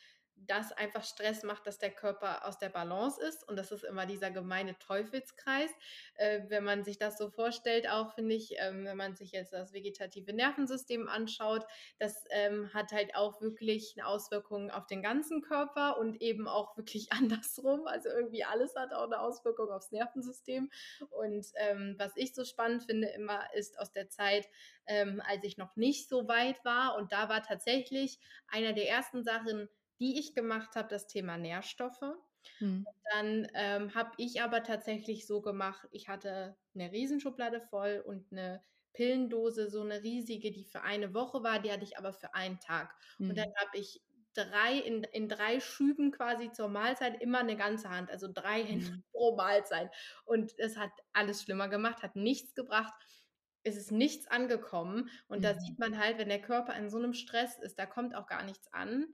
A: das einfach Stress macht, dass der Körper aus der Balance ist und das ist immer dieser gemeine Teufelskreis. Äh, wenn man sich das so vorstellt auch, finde ich, ähm, wenn man sich jetzt das vegetative Nervensystem anschaut, das, ähm, hat halt auch wirklich 'ne Auswirkung auf den ganzen Körper und eben auch wirklich andersrum. Also, irgendwie alles hat auch 'ne Auswirkung aufs Nervensystem. Und, ähm, was ich so spannend finde immer, ist aus der Zeit, ähm, als ich noch nicht so weit war und da war tatsächlich einer der ersten Sachen, die ich gemacht habe, das Thema Nährstoffe.
B: Mhm.
A: dann, ähm, habe ich aber tatsächlich so gemacht, ich hatte 'ne Riesenschublade voll und 'ne Pillendose, so 'ne riesige, die für eine Woche war, die hatte ich aber für einen Tag. Und dann
B: Mhm.
A: habe ich 3 in in 3 Schüben quasi zur Mahlzeit immer 'ne ganze Hand, also 3 Hände
B: Mhm.
A: pro Mahlzeit. Und es hat alles schlimmer gemacht, hat nichts gebracht. Es ist nichts angekommen. Und da
B: Mhm.
A: sieht man halt, wenn der Körper in so 'nem Stress ist, da kommt auch gar nichts an,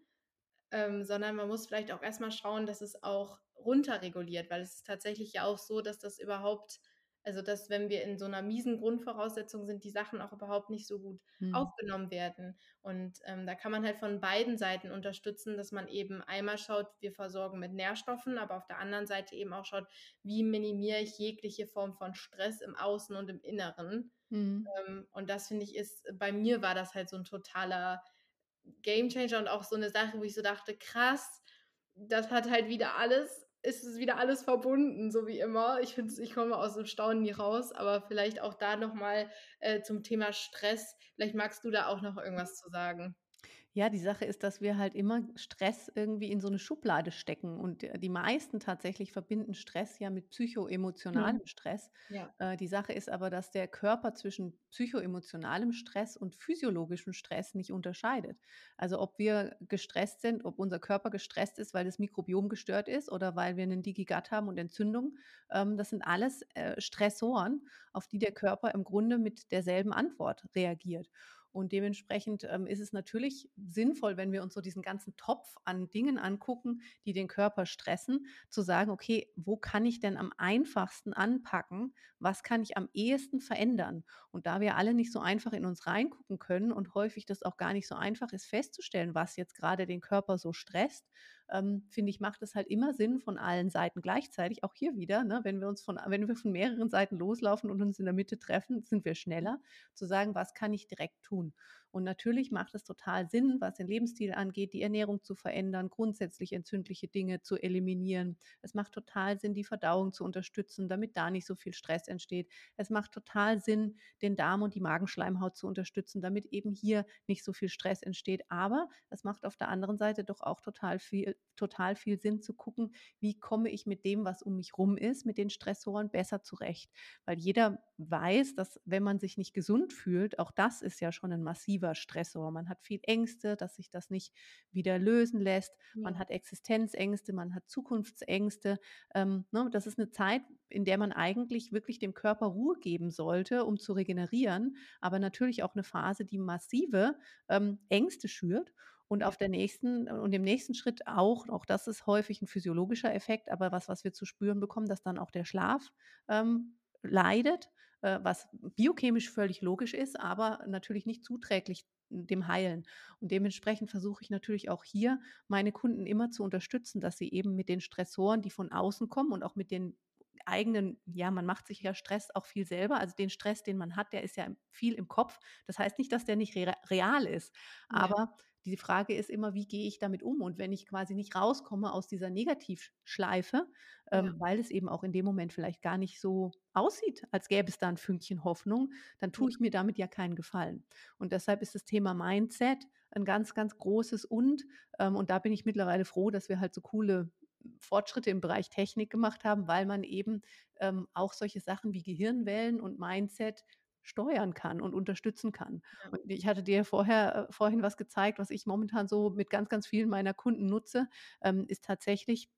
A: ähm, sondern man muss vielleicht auch erst mal schauen, dass es auch runterreguliert, weil es ist tatsächlich ja auch so, dass das überhaupt, Also, dass, wenn wir in so 'ner miesen Grundvoraussetzung sind, die Sachen auch überhaupt nicht so gut
B: Mhm.
A: aufgenommen werden. Und, ähm, da kann man halt von beiden Seiten unterstützen, dass man eben einmal schaut, wir versorgen mit Nährstoffen, aber auf der anderen Seite eben auch schaut, wie minimiere ich jegliche Form von Stress im Außen und im Inneren.
B: Mhm.
A: Ähm, und das finde ich ist bei mir war das halt so 'n totaler Gamechanger und auch so 'ne Sache, wo ich so dachte: „Krass, das hat halt wieder alles es ist wieder alles verbunden, so wie immer.“ Ich finde es ich komme aus dem Staunen nie raus, aber vielleicht auch da noch mal, äh, zum Thema Stress. Vielleicht magst du da auch noch irgendwas zu sagen.
B: Ja, die Sache ist, dass wir halt immer Stress irgendwie in so 'ne Schublade stecken und, äh, die meisten tatsächlich verbinden Stress ja mit
A: Mhm.
B: psychoemotionalem Stress.
A: Ja.
B: Äh, die Sache ist aber, dass der Körper zwischen psychoemotionalem Stress und physiologischem Stress nicht unterscheidet. Also, ob wir gestresst sind, ob unser Körper gestresst ist, weil das Mikrobiom gestört ist oder weil wir 'nen Leaky Gut haben und Entzündung, ähm, das sind alles, äh, Stressoren, auf die der Körper im Grunde mit derselben Antwort reagiert. Und dementsprechend, ähm, ist es natürlich sinnvoll, wenn wir uns so diesen ganzen Topf an Dingen angucken, die den Körper stressen, zu sagen: „Okay, wo kann ich denn am einfachsten anpacken? Was kann ich am ehesten verändern?“ Und da wir alle nicht so einfach in uns reingucken können und häufig das auch gar nicht so einfach ist festzustellen, was jetzt grade den Körper so stresst, ähm, finde ich, macht es halt immer Sinn von allen Seiten gleichzeitig, auch hier wieder, ne, wenn wir uns von wenn wir von mehreren Seiten loslaufen und uns in der Mitte treffen, sind wir schneller, zu sagen: „Was kann ich direkt tun?“ Und natürlich macht es total Sinn, was den Lebensstil angeht, die Ernährung zu verändern, grundsätzlich entzündliche Dinge zu eliminieren. Es macht total Sinn, die Verdauung zu unterstützen, damit da nicht so viel Stress entsteht. Es macht total Sinn, den Darm und die Magenschleimhaut zu unterstützen, damit eben hier nicht so viel Stress entsteht. Aber es macht auf der anderen Seite doch auch total viel total viel Sinn zu gucken: Wie komme ich mit dem, was um mich rum ist, mit den Stressoren besser zurecht? Weil jeder weiß, dass, wenn man sich nicht gesund fühlt auch das ist ja schon 'n massiver Stressor. Man hat viel Ängste, dass sich das nicht wieder lösen lässt. Man
A: Ja.
B: hat Existenzängste, man hat Zukunftsängste. Ähm, ne, das ist 'ne Zeit, in der man eigentlich wirklich dem Körper Ruhe geben sollte, um zu regenerieren, aber natürlich auch 'ne Phase, die massive, ähm, Ängste schürt. Und auf der nächsten und im nächsten Schritt auch auch das ist häufig 'n physiologischer Effekt, aber was, was wir zu spüren bekommen, dass dann auch der Schlaf, ähm, leidet, was biochemisch völlig logisch ist, aber natürlich nicht zuträglich dem Heilen. Und dementsprechend versuche ich natürlich auch hier, meine Kunden immer zu unterstützen, dass sie eben mit den Stressoren, die von außen kommen und auch mit den eigenen ja, man macht sich ja Stress auch viel selber. Also, den Stress, den man hat, der ist ja viel im Kopf. Das heißt nicht, dass der nicht rea real ist.
A: Ja.
B: Die Frage ist immer: Wie gehe ich damit um? Und wenn ich quasi nicht rauskomme aus dieser Negativschleife,
A: Ja.
B: ähm, weil es eben auch in dem Moment vielleicht gar nicht so aussieht, als gäbe es da 'n Fünkchen Hoffnung, dann
A: Ja.
B: tue ich mir damit ja keinen Gefallen. Und deshalb ist das Thema Mindset 'n ganz, ganz großes Und, ähm, und da bin ich mittlerweile froh, dass wir halt so coole Fortschritte im Bereich Technik gemacht haben, weil man eben, ähm, auch solche Sachen wie Gehirnwellen und Mindset steuern kann und unterstützen kann.
A: Ja.
B: Und ich hatte dir vorher äh, vorhin was gezeigt, was ich momentan so mit ganz, ganz vielen meiner Kunden nutze, ähm, ist tatsächlich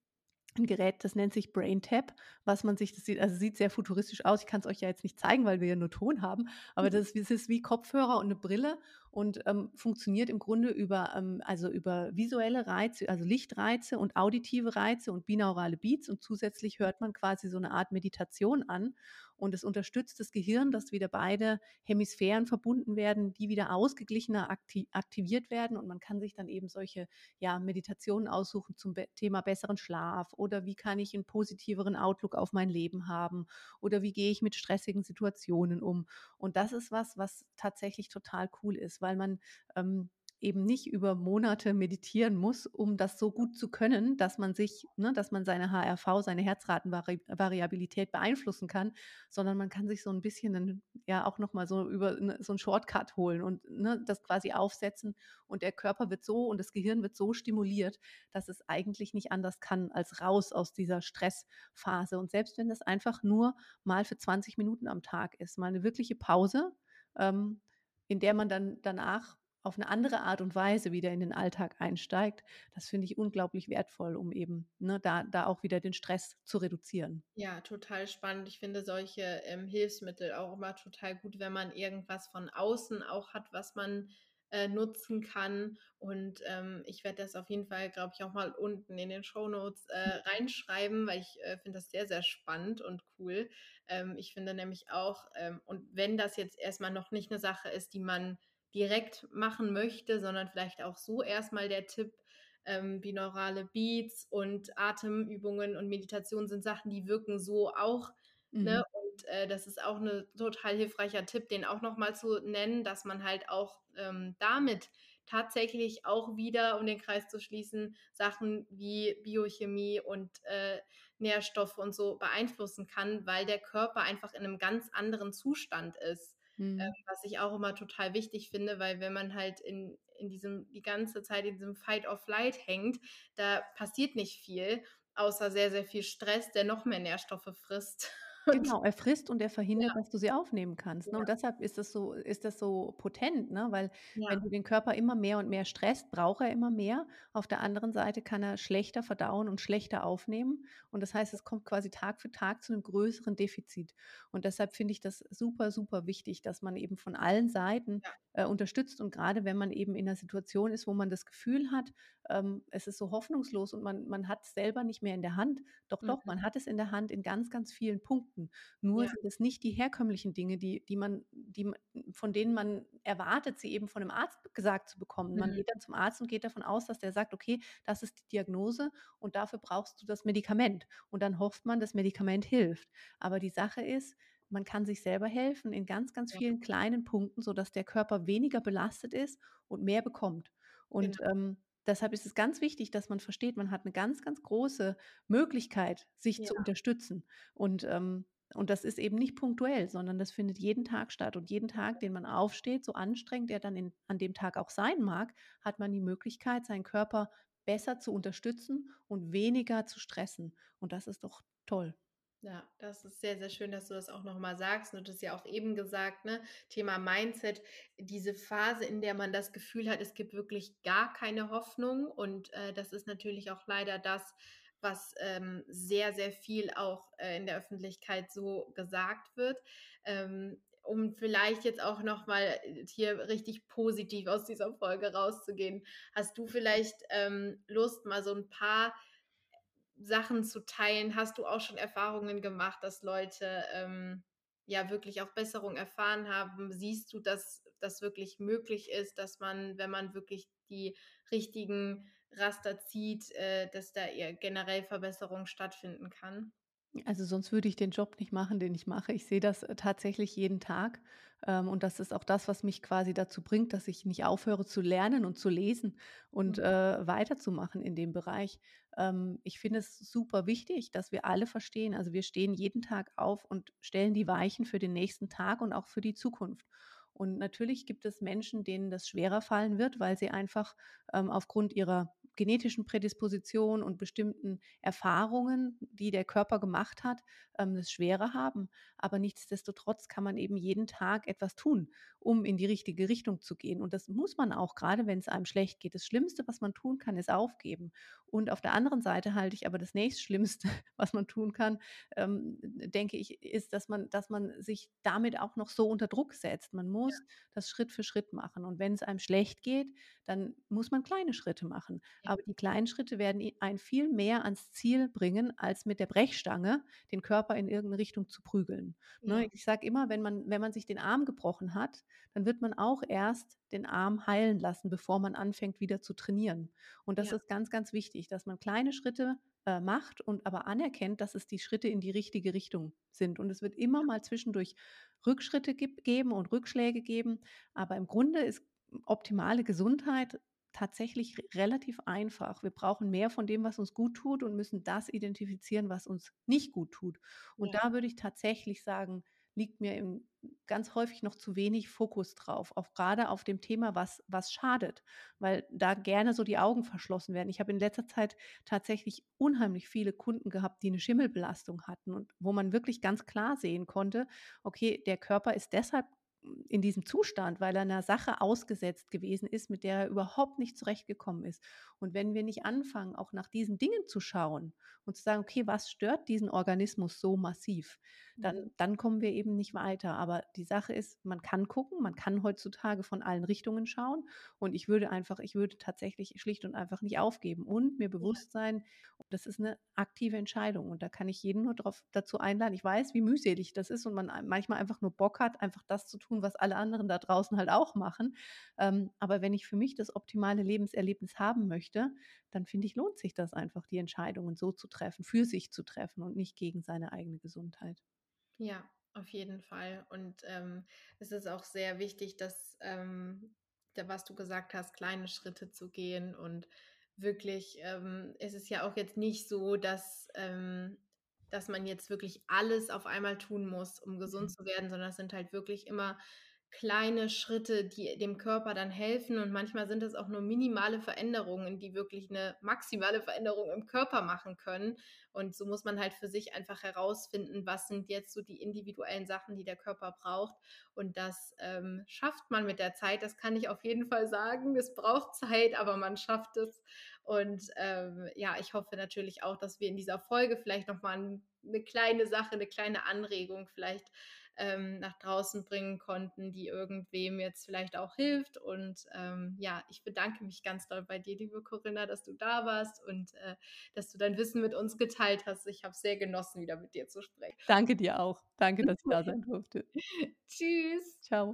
B: 'n Gerät, das nennt sich BrainTab, was man sich das sieht also, sieht sehr futuristisch aus. Ich kann's euch ja jetzt nicht zeigen, weil wir ja nur Ton haben, aber das ist es ist wie Kopfhörer und 'ne Brille und, ähm, funktioniert im Grunde über, ähm also, über visuelle Reize, also, Lichtreize und auditive Reize und binaurale Beats und zusätzlich hört man quasi so 'ne Art Meditation an. Und es unterstützt das Gehirn, dass wieder beide Hemisphären verbunden werden, die wieder ausgeglichener akti aktiviert werden und man kann sich dann eben solche, ja, Meditationen aussuchen zum Thema besseren Schlaf oder wie kann ich 'n positiveren Outlook auf mein Leben haben oder wie gehe ich mit stressigen Situationen um? Und das ist was, was tatsächlich total cool ist, weil man, ähm, eben nicht über Monate meditieren muss, um das so gut zu können, dass man sich ne, dass man seine HRV, seine Herzratenvari Variabilität beeinflussen kann, sondern man kann sich so 'n bisschen 'nen ja, auch noch mal so über 'ne so 'n Shortcut holen und, ne, das quasi aufsetzen und der Körper wird so und das Gehirn wird so stimuliert, dass es eigentlich nicht anders kann als raus aus dieser Stressphase. Und selbst wenn das einfach nur mal für 20 Minuten am Tag ist, mal 'ne wirkliche Pause, ähm, in der man dann danach auf 'ne andere Art und Weise wieder in den Alltag einsteigt, das finde ich unglaublich wertvoll, um eben, ne, da da auch wieder den Stress zu reduzieren.
A: Ja, total spannend. Ich finde solche, ähm, Hilfsmittel auch immer total gut, wenn man irgendwas von außen auch hat, was man äh, nutzen kann. Und ähm, ich werde das auf jeden Fall, glaube ich, auch mal unten in den Show Notes äh, reinschreiben, weil ich äh, finde das sehr, sehr spannend und cool. Ähm, ich finde nämlich auch, ähm, und wenn das jetzt erstmal noch nicht eine Sache ist, die man direkt machen möchte, sondern vielleicht auch so erstmal der Tipp, ähm, binaurale Beats und Atemübungen und Meditation sind Sachen, die wirken so auch. Ne?
B: Mhm.
A: Und äh, das ist auch ein total hilfreicher Tipp, den auch nochmal zu nennen, dass man halt auch ähm, damit tatsächlich auch wieder, um den Kreis zu schließen, Sachen wie Biochemie und äh, Nährstoffe und so beeinflussen kann, weil der Körper einfach in einem ganz anderen Zustand ist. Ähm,
B: Mhm.
A: was ich auch immer total wichtig finde, weil wenn man halt in, in diesem, die ganze Zeit in diesem Fight or Flight hängt, da passiert nicht viel, außer sehr, sehr viel Stress, der noch mehr Nährstoffe frisst.
B: Genau, er frisst und er verhindert,
A: ja,
B: dass du sie aufnehmen kannst, ne? Und deshalb ist das so ist das so potent, ne? Weil wenn
A: ja,
B: du den Körper immer mehr und mehr stresst, braucht er immer mehr. Auf der anderen Seite kann er schlechter verdauen und schlechter aufnehmen. Und das heißt, es kommt quasi Tag für Tag zu einem größeren Defizit. Und deshalb finde ich das super, super wichtig, dass man eben von allen Seiten,
A: ja,
B: äh, unterstützt. Und gerade wenn man eben in 'ner Situation ist, wo man das Gefühl hat, ähm, es ist so hoffnungslos und man man hat's selber nicht mehr in der Hand. Doch, doch,
A: mhm,
B: man hat es in der Hand in ganz, ganz vielen Punkten. Nur
A: ja,
B: sind es nicht die herkömmlichen Dinge, die die man die von denen man erwartet, sie eben von 'nem Arzt gesagt zu bekommen. Man
A: mhm,
B: geht dann zum Arzt und geht davon aus, dass der sagt: „Okay, das ist die Diagnose und dafür brauchst du das Medikament.“ Und dann hofft man, das Medikament hilft. Aber die Sache ist, man kann sich selber helfen in ganz, ganz vielen kleinen Punkten, sodass der Körper weniger belastet ist und mehr bekommt. Und,
A: genau,
B: ähm, deshalb ist es ganz wichtig, dass man versteht, man hat 'ne ganz, ganz große Möglichkeit, sich zu
A: ja.
B: unterstützen. Und, ähm und das ist eben nicht punktuell, sondern das findet jeden Tag statt. Und jeden Tag, den man aufsteht, so anstrengend er dann in, an dem Tag auch sein mag, hat man die Möglichkeit, seinen Körper besser zu unterstützen und weniger zu stressen. Und das ist doch toll.
A: Ja, das ist sehr, sehr schön, dass du das auch noch mal sagst. Und du hast ja auch eben gesagt, ne, Thema Mindset, diese Phase, in der man das Gefühl hat, es gibt wirklich gar keine Hoffnung. Und äh, das ist natürlich auch leider das, was ähm, sehr, sehr viel auch äh, in der Öffentlichkeit so gesagt wird. Ähm, um vielleicht jetzt auch noch mal äh, hier richtig positiv aus dieser Folge rauszugehen, hast du vielleicht ähm, Lust, mal so ein paar Sachen zu teilen? Hast du auch schon Erfahrungen gemacht, dass Leute, ähm, ja wirklich auch Besserung erfahren haben? Siehst du, dass das wirklich möglich ist, dass man, wenn man wirklich die richtigen Raster zieht, äh, dass da eher generell Verbesserung stattfinden kann?
B: Also, sonst würde ich den Job nicht machen, den ich mache. Ich sehe das, äh, tatsächlich jeden Tag, ähm, und das ist auch das, was mich quasi dazu bringt, dass ich nicht aufhöre zu lernen und zu lesen und,
A: Mhm.
B: äh, weiterzumachen in dem Bereich. Ähm, ich finde es super wichtig, dass wir alle verstehen also, wir stehen jeden Tag auf und stellen die Weichen für den nächsten Tag und auch für die Zukunft. Und natürlich gibt es Menschen, denen das schwerer fallen wird, weil sie einfach, ähm, aufgrund ihrer genetischen Prädisposition und bestimmten Erfahrungen, die der Körper gemacht hat, ähm, es schwerer haben. Aber nichtsdestotrotz kann man eben jeden Tag etwas tun, um in die richtige Richtung zu gehen. Und das muss man auch, gerade wenn es einem schlecht geht. Das Schlimmste, was man tun kann, ist aufgeben. Und auf der anderen Seite halte ich aber das nächstschlimmste, was man tun kann, ähm, denke ich, ist, dass man, dass man sich damit auch noch so unter Druck setzt. Man
A: Ja,
B: muss das Schritt für Schritt machen. Und wenn es einem schlecht geht, dann muss man kleine Schritte machen.
A: ja,
B: Aber die kleinen Schritte werden i einen viel mehr ans Ziel bringen, als mit der Brechstange den Körper in irgendeine Richtung zu prügeln, ne?
A: ja,
B: Ich sage immer, wenn man wenn man sich den Arm gebrochen hat, dann wird man auch erst den Arm heilen lassen, bevor man anfängt, wieder zu trainieren. Und das
A: ja,
B: ist ganz, ganz wichtig, dass man kleine Schritte, äh, macht und aber anerkennt, dass es die Schritte in die richtige Richtung sind. Und es wird immer mal zwischendurch Rückschritte geben und Rückschläge geben, aber im Grunde ist optimale Gesundheit tatsächlich relativ einfach. Wir brauchen mehr von dem, was uns gut tut und müssen das identifizieren, was uns nicht gut tut. Und
A: ja,
B: da würde ich tatsächlich sagen, liegt mir im ganz häufig noch zu wenig Fokus drauf, auch gerade auf dem Thema, was was schadet, weil da gerne so die Augen verschlossen werden. Ich habe in letzter Zeit tatsächlich unheimlich viele Kunden gehabt, die eine Schimmelbelastung hatten und wo man wirklich ganz klar sehen konnte: Okay, der Körper ist deshalb in diesem Zustand, weil er einer Sache ausgesetzt gewesen ist, mit der er überhaupt nicht zurechtgekommen ist. Und wenn wir nicht anfangen, auch nach diesen Dingen zu schauen und zu sagen: „Okay, was stört diesen Organismus so massiv?“ Dann
A: Mhm.
B: dann kommen wir eben nicht weiter. Aber die Sache ist, man kann gucken, man kann heutzutage von allen Richtungen schauen und ich würde einfach ich würde tatsächlich schlicht und einfach nicht aufgeben und mir bewusst sein, das ist 'ne aktive Entscheidung und da kann ich jeden nur drauf dazu einladen. Ich weiß, wie mühselig das ist und man manchmal einfach nur Bock hat, einfach das zu tun, was alle anderen da draußen halt auch machen. Ähm, aber wenn ich für mich das optimale Lebenserlebnis haben möchte, dann finde ich, lohnt sich das einfach, die Entscheidungen so zu treffen, für sich zu treffen und nicht gegen seine eigene Gesundheit.
A: Ja, auf jeden Fall. Und, ähm, es ist auch sehr wichtig, dass, ähm, da was du gesagt hast, kleine Schritte zu gehen und wirklich, ähm es ist ja auch jetzt nicht so, dass, ähm dass man jetzt wirklich alles auf einmal tun muss, um gesund
B: Mhm.
A: zu werden, sondern es sind halt wirklich immer kleine Schritte, die dem Körper dann helfen und manchmal sind es auch nur minimale Veränderungen, die wirklich 'ne maximale Veränderung im Körper machen können. Und so muss man halt für sich einfach herausfinden, was sind jetzt so die individuellen Sachen, die der Körper braucht. Und das, ähm, schafft man mit der Zeit. Das kann ich auf jeden Fall sagen. Es braucht Zeit, aber man schafft es. Und, ähm, ja, ich hoffe natürlich auch, dass wir in dieser Folge vielleicht noch mal 'n 'ne kleine Sache, 'ne kleine Anregung vielleicht, ähm, nach draußen bringen konnten, die irgendwem jetzt vielleicht auch hilft. Und, ähm, ja, ich bedanke mich ganz doll bei dir, liebe Corinna, dass du da warst und, äh, dass du dein Wissen mit uns geteilt hast. Ich habe sehr genossen, wieder mit dir zu sprechen.
B: Danke dir auch. Danke, dass ich da sein durfte.
A: Tschüss.
B: Tschau.